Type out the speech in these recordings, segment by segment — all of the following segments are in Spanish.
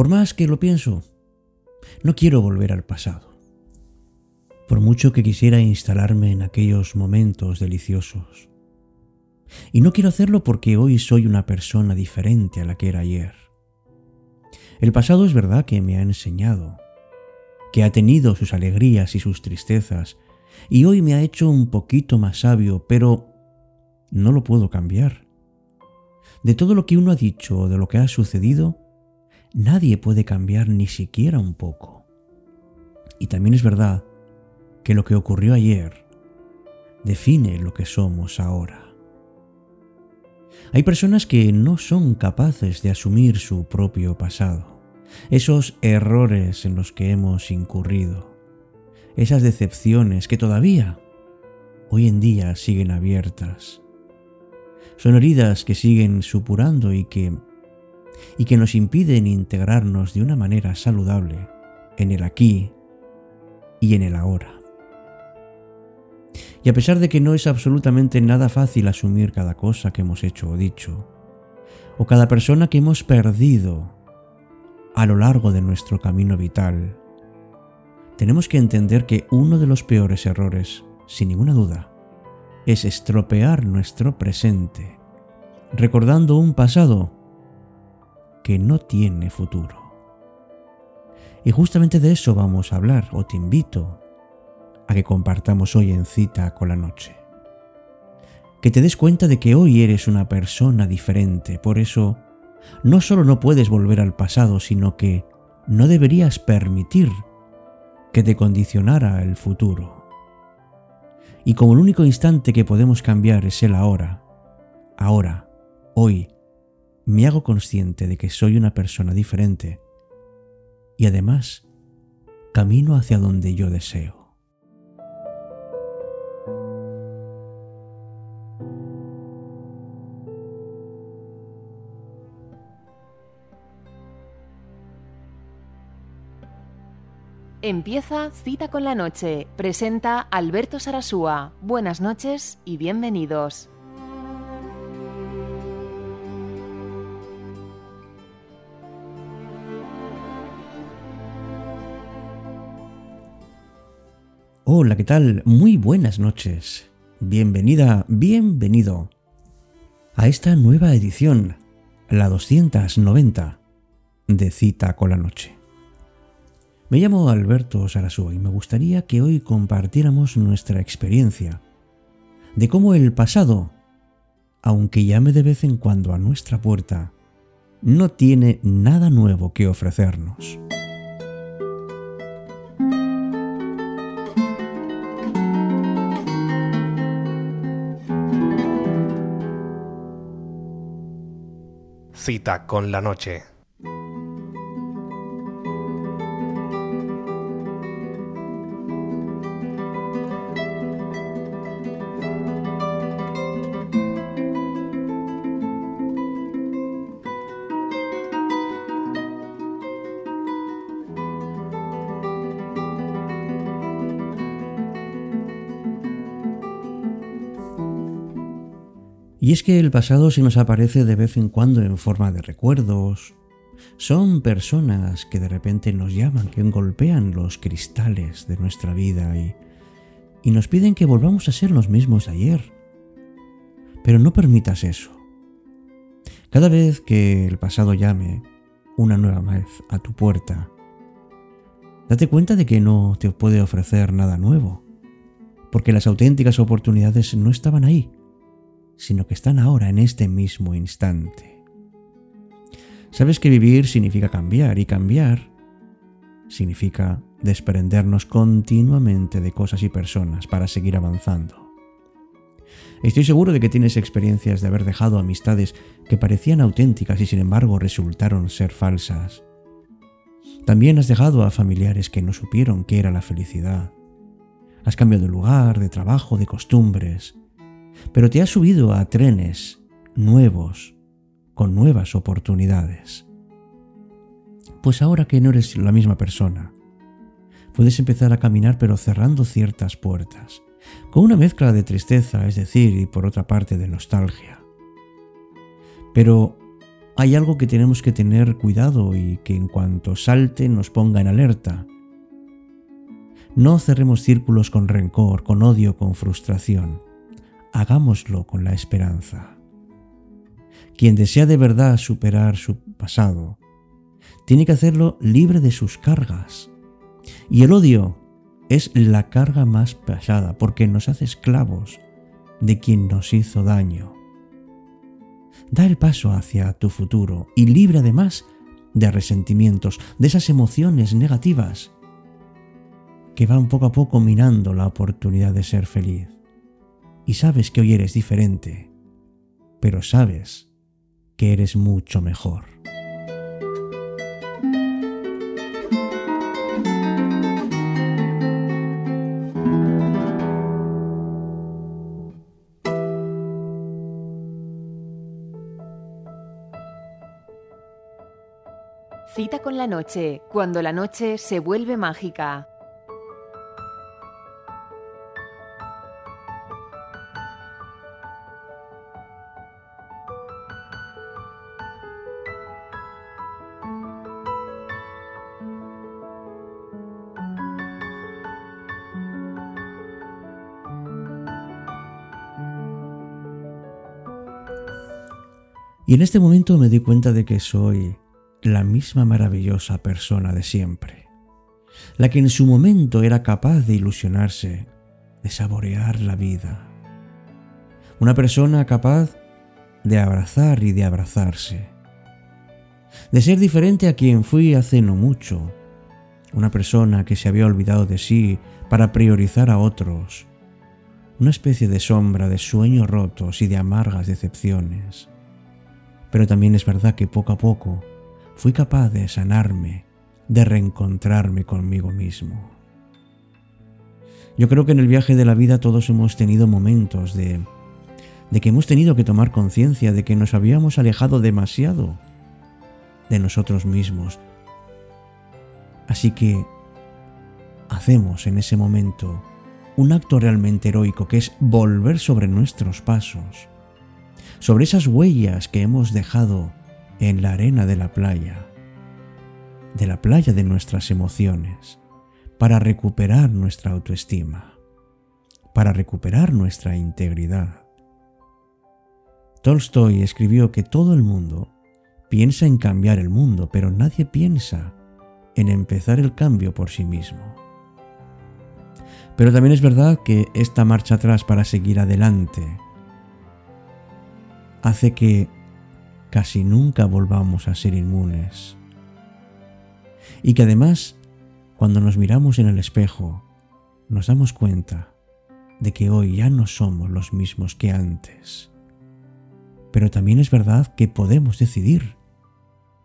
Por más que lo pienso, no quiero volver al pasado. Por mucho que quisiera instalarme en aquellos momentos deliciosos. Y no quiero hacerlo porque hoy soy una persona diferente a la que era ayer. El pasado es verdad que me ha enseñado, que ha tenido sus alegrías y sus tristezas, y hoy me ha hecho un poquito más sabio, pero no lo puedo cambiar. De todo lo que uno ha dicho o de lo que ha sucedido, nadie puede cambiar ni siquiera un poco. Y también es verdad que lo que ocurrió ayer define lo que somos ahora. Hay personas que no son capaces de asumir su propio pasado, esos errores en los que hemos incurrido, esas decepciones que todavía hoy en día siguen abiertas. Son heridas que siguen supurando y que y que nos impiden integrarnos de una manera saludable en el aquí y en el ahora. Y a pesar de que no es absolutamente nada fácil asumir cada cosa que hemos hecho o dicho, o cada persona que hemos perdido a lo largo de nuestro camino vital, tenemos que entender que uno de los peores errores, sin ninguna duda, es estropear nuestro presente, recordando un pasado que no tiene futuro. Y justamente de eso vamos a hablar, o te invito a que compartamos hoy en cita con la noche. Que te des cuenta de que hoy eres una persona diferente, por eso no solo no puedes volver al pasado, sino que no deberías permitir que te condicionara el futuro. Y como el único instante que podemos cambiar es el ahora, ahora, hoy, me hago consciente de que soy una persona diferente y además camino hacia donde yo deseo. Empieza Cita con la Noche. Presenta Alberto Sarasúa. Buenas noches y bienvenidos. Hola, ¿qué tal? Muy buenas noches. Bienvenida, bienvenido a esta nueva edición, la 290 de Cita con la Noche. Me llamo Alberto Sarasúa y me gustaría que hoy compartiéramos nuestra experiencia de cómo el pasado, aunque llame de vez en cuando a nuestra puerta, no tiene nada nuevo que ofrecernos. Cita con la noche. Y es que el pasado se nos aparece de vez en cuando en forma de recuerdos. Son personas que de repente nos llaman, que golpean los cristales de nuestra vida y, y nos piden que volvamos a ser los mismos ayer. Pero no permitas eso. Cada vez que el pasado llame una nueva vez a tu puerta, date cuenta de que no te puede ofrecer nada nuevo, porque las auténticas oportunidades no estaban ahí sino que están ahora en este mismo instante. Sabes que vivir significa cambiar y cambiar significa desprendernos continuamente de cosas y personas para seguir avanzando. Estoy seguro de que tienes experiencias de haber dejado amistades que parecían auténticas y sin embargo resultaron ser falsas. También has dejado a familiares que no supieron qué era la felicidad. Has cambiado de lugar, de trabajo, de costumbres pero te has subido a trenes nuevos, con nuevas oportunidades. Pues ahora que no eres la misma persona, puedes empezar a caminar pero cerrando ciertas puertas, con una mezcla de tristeza, es decir, y por otra parte de nostalgia. Pero hay algo que tenemos que tener cuidado y que en cuanto salte nos ponga en alerta. No cerremos círculos con rencor, con odio, con frustración. Hagámoslo con la esperanza. Quien desea de verdad superar su pasado, tiene que hacerlo libre de sus cargas. Y el odio es la carga más pesada porque nos hace esclavos de quien nos hizo daño. Da el paso hacia tu futuro y libre además de resentimientos, de esas emociones negativas que van poco a poco minando la oportunidad de ser feliz. Y sabes que hoy eres diferente, pero sabes que eres mucho mejor. Cita con la noche, cuando la noche se vuelve mágica. Y en este momento me di cuenta de que soy la misma maravillosa persona de siempre, la que en su momento era capaz de ilusionarse, de saborear la vida. Una persona capaz de abrazar y de abrazarse, de ser diferente a quien fui hace no mucho, una persona que se había olvidado de sí para priorizar a otros, una especie de sombra de sueños rotos y de amargas decepciones. Pero también es verdad que poco a poco fui capaz de sanarme, de reencontrarme conmigo mismo. Yo creo que en el viaje de la vida todos hemos tenido momentos de, de que hemos tenido que tomar conciencia de que nos habíamos alejado demasiado de nosotros mismos. Así que hacemos en ese momento un acto realmente heroico que es volver sobre nuestros pasos, sobre esas huellas que hemos dejado en la arena de la playa, de la playa de nuestras emociones, para recuperar nuestra autoestima, para recuperar nuestra integridad. Tolstoy escribió que todo el mundo piensa en cambiar el mundo, pero nadie piensa en empezar el cambio por sí mismo. Pero también es verdad que esta marcha atrás para seguir adelante hace que casi nunca volvamos a ser inmunes. Y que además, cuando nos miramos en el espejo, nos damos cuenta de que hoy ya no somos los mismos que antes. Pero también es verdad que podemos decidir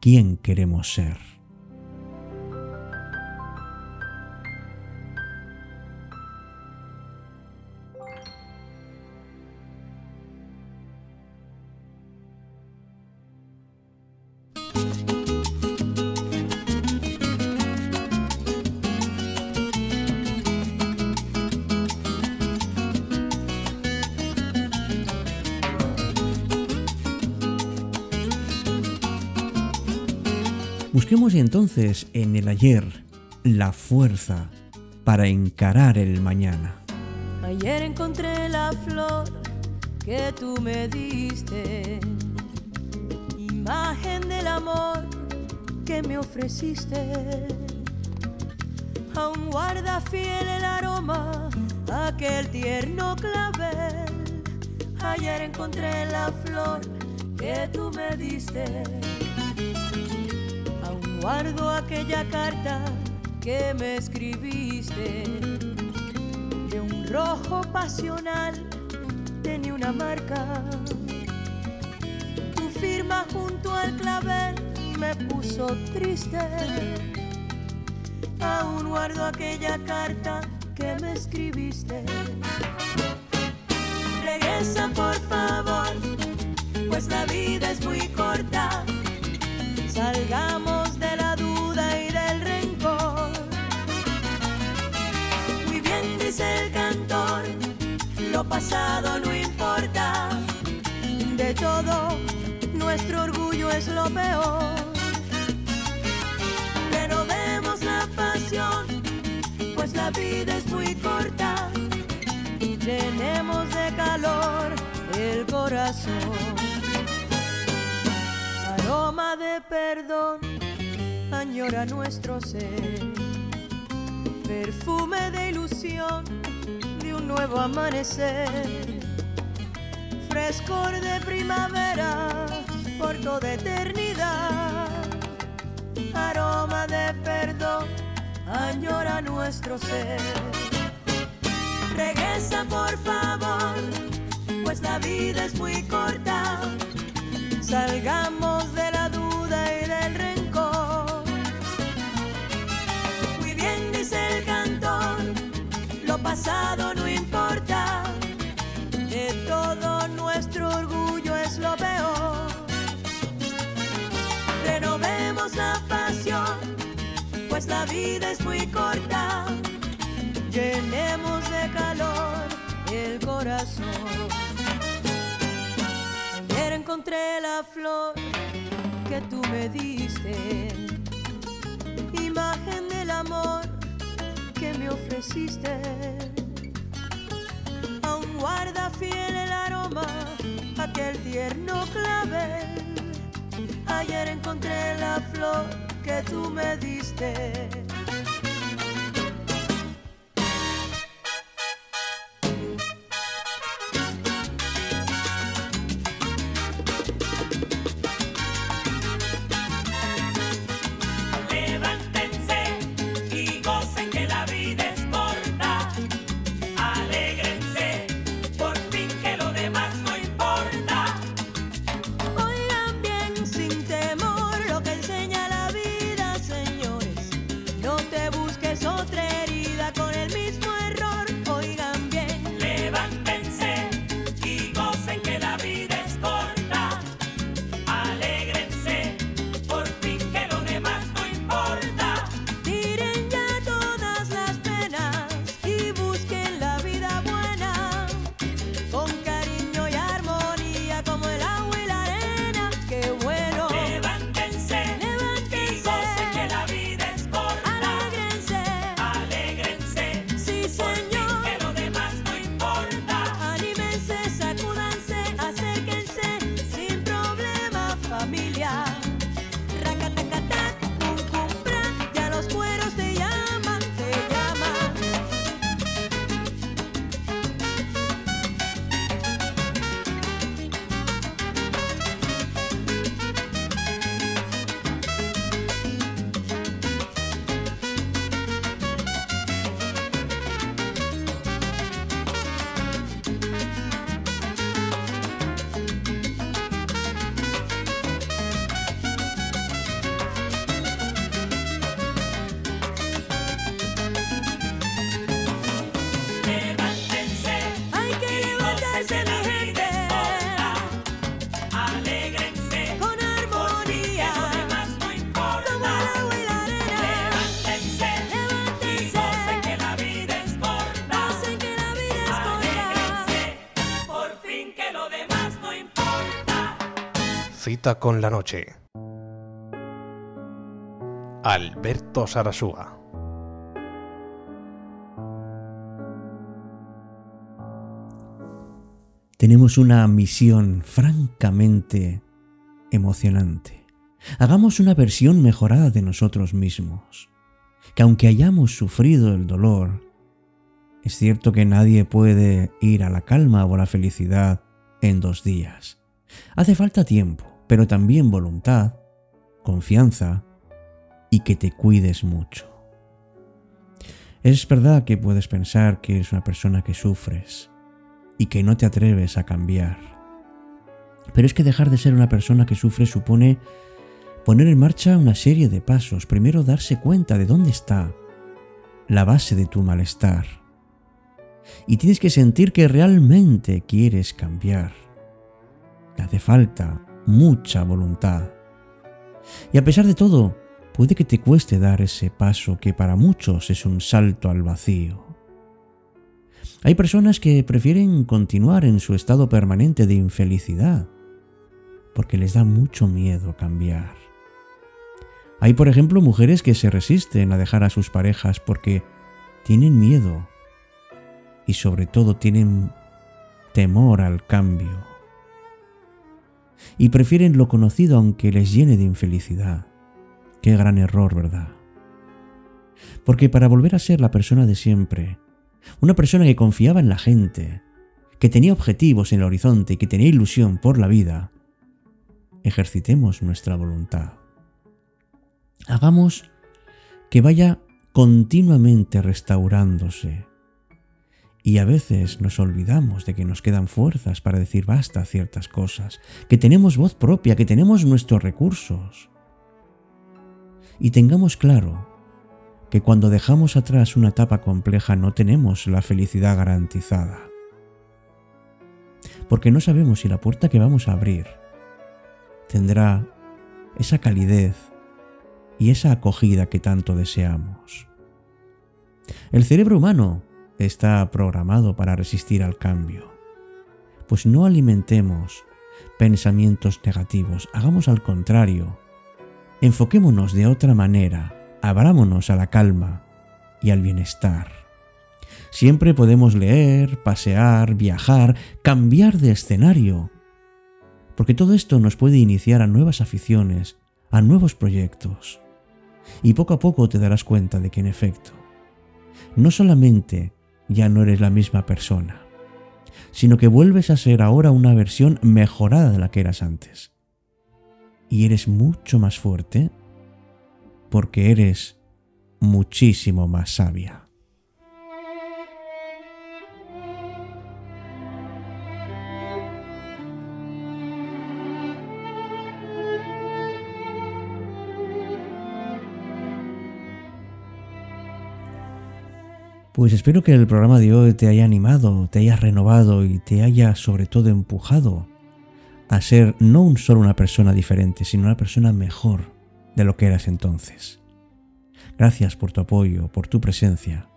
quién queremos ser. Busquemos entonces en el ayer la fuerza para encarar el mañana. Ayer encontré la flor que tú me diste, imagen del amor que me ofreciste. Aún guarda fiel el aroma, aquel tierno clavel. Ayer encontré la flor que tú me diste guardo aquella carta que me escribiste. De un rojo pasional tenía una marca. Tu firma junto al clavel me puso triste. Aún guardo aquella carta que me escribiste. Regresa por favor pues la vida es muy corta. Salgamos pasado no importa, de todo nuestro orgullo es lo peor. Renovemos la pasión, pues la vida es muy corta. Llenemos de calor el corazón. Aroma de perdón añora nuestro ser. Perfume de ilusión un nuevo amanecer. Frescor de primavera por toda eternidad. Aroma de perdón añora nuestro ser. Regresa por favor, pues la vida es muy corta. Salgamos de la pues la vida es muy corta. Llenemos de calor el corazón. Ayer encontré la flor que tú me diste, imagen del amor que me ofreciste. Aún guarda fiel el aroma, aquel tierno clavel. Ayer encontré la flor que tú me diste. Con la noche. Alberto Sarasúa. tenemos una misión francamente emocionante. Hagamos una versión mejorada de nosotros mismos. Que aunque hayamos sufrido el dolor, es cierto que nadie puede ir a la calma o a la felicidad en dos días. Hace falta tiempo, pero también voluntad, confianza y que te cuides mucho. Es verdad que puedes pensar que eres una persona que sufres, y que no te atreves a cambiar. Pero es que dejar de ser una persona que sufre supone poner en marcha una serie de pasos. Primero darse cuenta de dónde está la base de tu malestar. Y tienes que sentir que realmente quieres cambiar. Te hace falta mucha voluntad. Y a pesar de todo, puede que te cueste dar ese paso que para muchos es un salto al vacío. Hay personas que prefieren continuar en su estado permanente de infelicidad, porque les da mucho miedo cambiar. Hay, por ejemplo, mujeres que se resisten a dejar a sus parejas porque tienen miedo y sobre todo tienen temor al cambio. Y prefieren lo conocido aunque les llene de infelicidad. Qué gran error, ¿verdad? Porque para volver a ser la persona de siempre, una persona que confiaba en la gente, que tenía objetivos en el horizonte y que tenía ilusión por la vida, ejercitemos nuestra voluntad. Hagamos que vaya continuamente restaurándose. Y a veces nos olvidamos de que nos quedan fuerzas para decir basta a ciertas cosas, que tenemos voz propia, que tenemos nuestros recursos. Y tengamos claro que cuando dejamos atrás una etapa compleja no tenemos la felicidad garantizada. Porque no sabemos si la puerta que vamos a abrir tendrá esa calidez y esa acogida que tanto deseamos. El cerebro humano está programado para resistir al cambio. Pues no alimentemos pensamientos negativos, hagamos al contrario. Enfoquémonos de otra manera abrámonos a la calma y al bienestar. Siempre podemos leer, pasear, viajar, cambiar de escenario, porque todo esto nos puede iniciar a nuevas aficiones, a nuevos proyectos. Y poco a poco te darás cuenta de que en efecto, no solamente ya no eres la misma persona, sino que vuelves a ser ahora una versión mejorada de la que eras antes. Y eres mucho más fuerte porque eres muchísimo más sabia. Pues espero que el programa de hoy te haya animado, te haya renovado y te haya sobre todo empujado a ser no un solo una persona diferente, sino una persona mejor de lo que eras entonces. Gracias por tu apoyo, por tu presencia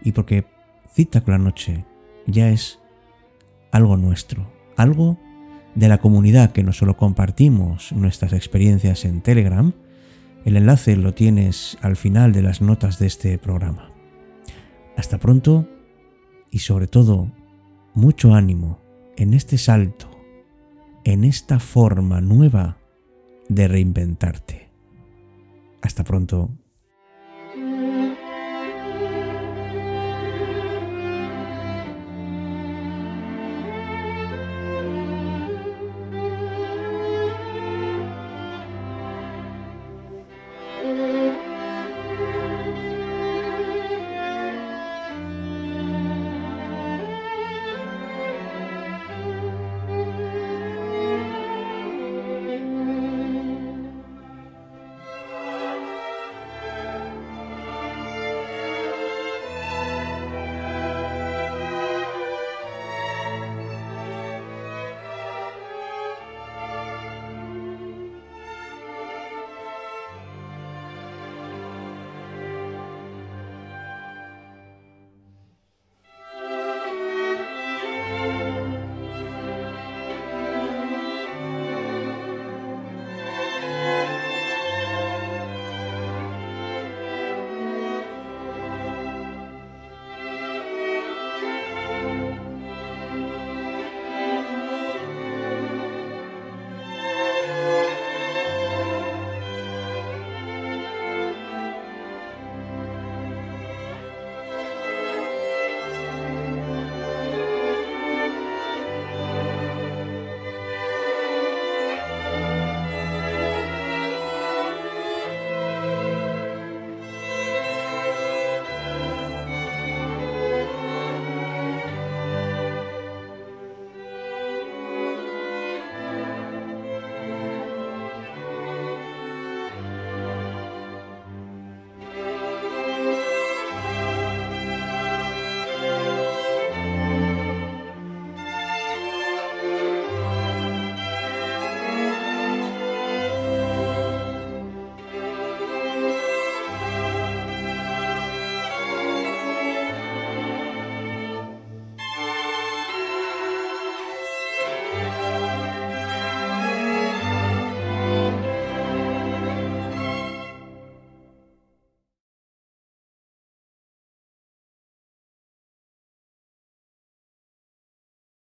y porque Cita con la Noche ya es algo nuestro, algo de la comunidad que no solo compartimos nuestras experiencias en Telegram, el enlace lo tienes al final de las notas de este programa. Hasta pronto y sobre todo mucho ánimo en este salto, en esta forma nueva de reinventarte. Hasta pronto.